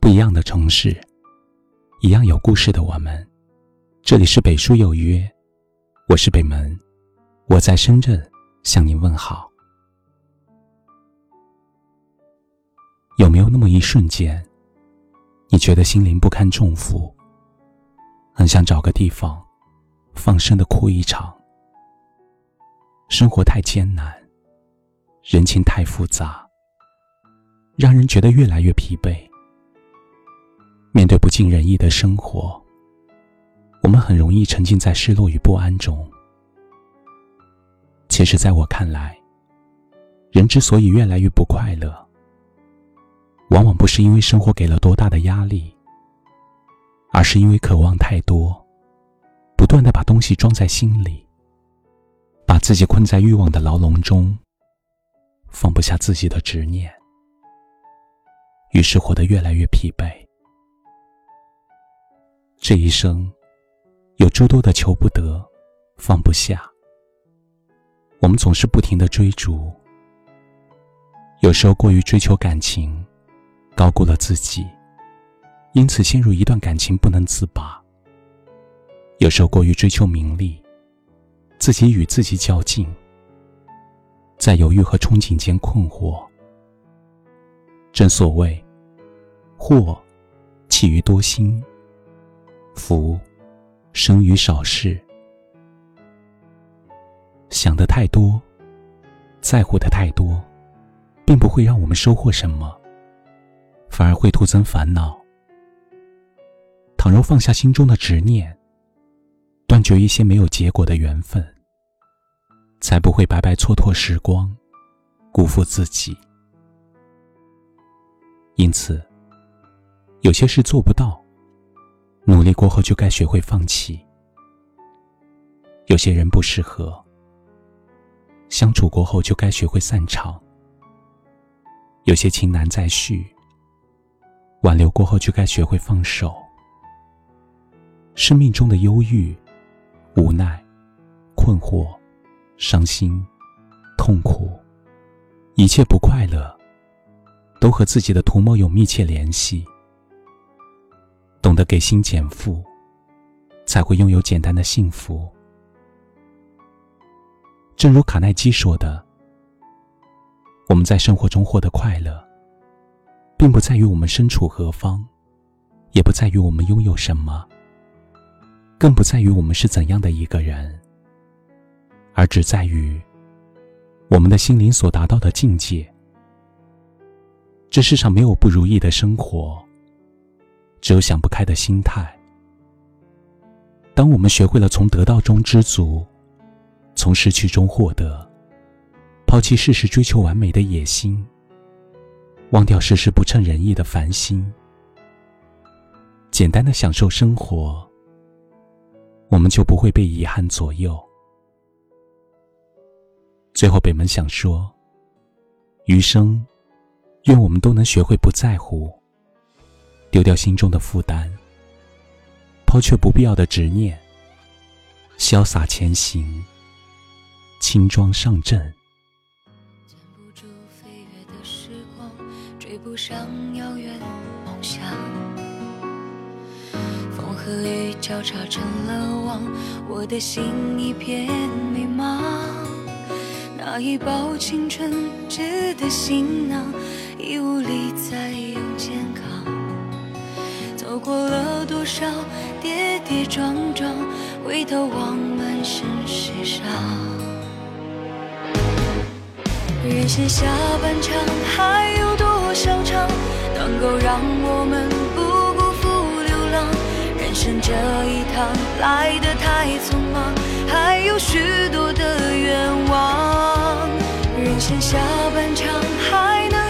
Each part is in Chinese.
不一样的城市，一样有故事的我们。这里是北书有约，我是北门，我在深圳向您问好。有没有那么一瞬间，你觉得心灵不堪重负，很想找个地方放声的哭一场？生活太艰难，人情太复杂，让人觉得越来越疲惫。面对不尽人意的生活，我们很容易沉浸在失落与不安中。其实，在我看来，人之所以越来越不快乐，往往不是因为生活给了多大的压力，而是因为渴望太多，不断的把东西装在心里，把自己困在欲望的牢笼中，放不下自己的执念，于是活得越来越疲惫。这一生，有诸多的求不得，放不下。我们总是不停的追逐，有时候过于追求感情，高估了自己，因此陷入一段感情不能自拔；有时候过于追求名利，自己与自己较劲，在犹豫和憧憬间困惑。正所谓，祸起于多心。福，生于少事。想的太多，在乎的太多，并不会让我们收获什么，反而会徒增烦恼。倘若放下心中的执念，断绝一些没有结果的缘分，才不会白白蹉跎时光，辜负自己。因此，有些事做不到。努力过后就该学会放弃。有些人不适合，相处过后就该学会散场。有些情难再续，挽留过后就该学会放手。生命中的忧郁、无奈、困惑、伤心、痛苦，一切不快乐，都和自己的图谋有密切联系。懂得给心减负，才会拥有简单的幸福。正如卡耐基说的：“我们在生活中获得快乐，并不在于我们身处何方，也不在于我们拥有什么，更不在于我们是怎样的一个人，而只在于我们的心灵所达到的境界。这世上没有不如意的生活。”只有想不开的心态。当我们学会了从得到中知足，从失去中获得，抛弃事事追求完美的野心，忘掉事事不称人意的烦心，简单的享受生活，我们就不会被遗憾左右。最后，北门想说：余生，愿我们都能学会不在乎。丢掉心中的负担，抛却不必要的执念，潇洒前行，轻装上阵。不住飞跃的时光，追不上遥远梦想。风和雨交叉成了网，我的心一片迷茫。那一包青春值的行囊，已无力再用肩扛。走过了多少跌跌撞撞，回头望满身是伤。人生下半场还有多少场，能够让我们不辜负流浪？人生这一趟来得太匆忙，还有许多的愿望。人生下半场还能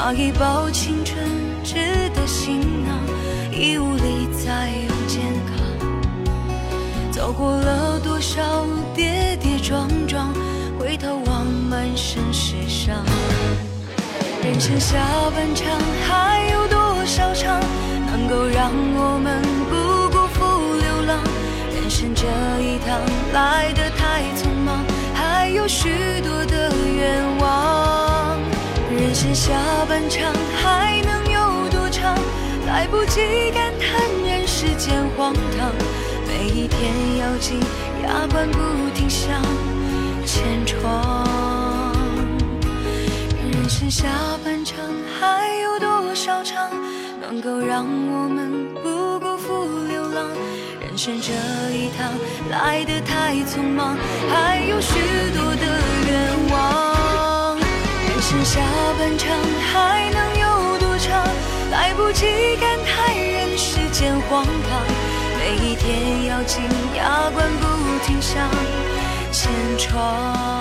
那一包青春值的行囊，已无力再有健康。走过了多少跌跌撞撞，回头望满身是伤。人生下半场还有多少场，能够让我们不辜负流浪？人生这一趟来得太匆忙，还有许多的愿望。人生下半场还能有多长？来不及感叹人世间荒唐，每一天咬紧牙关不停向前闯。人生下半场还有多少场，能够让我们不辜负流浪？人生这一趟来得太匆忙，还有许多。剩下半场还能有多长？来不及感叹人世间荒唐，每一天咬紧牙关不停向前闯。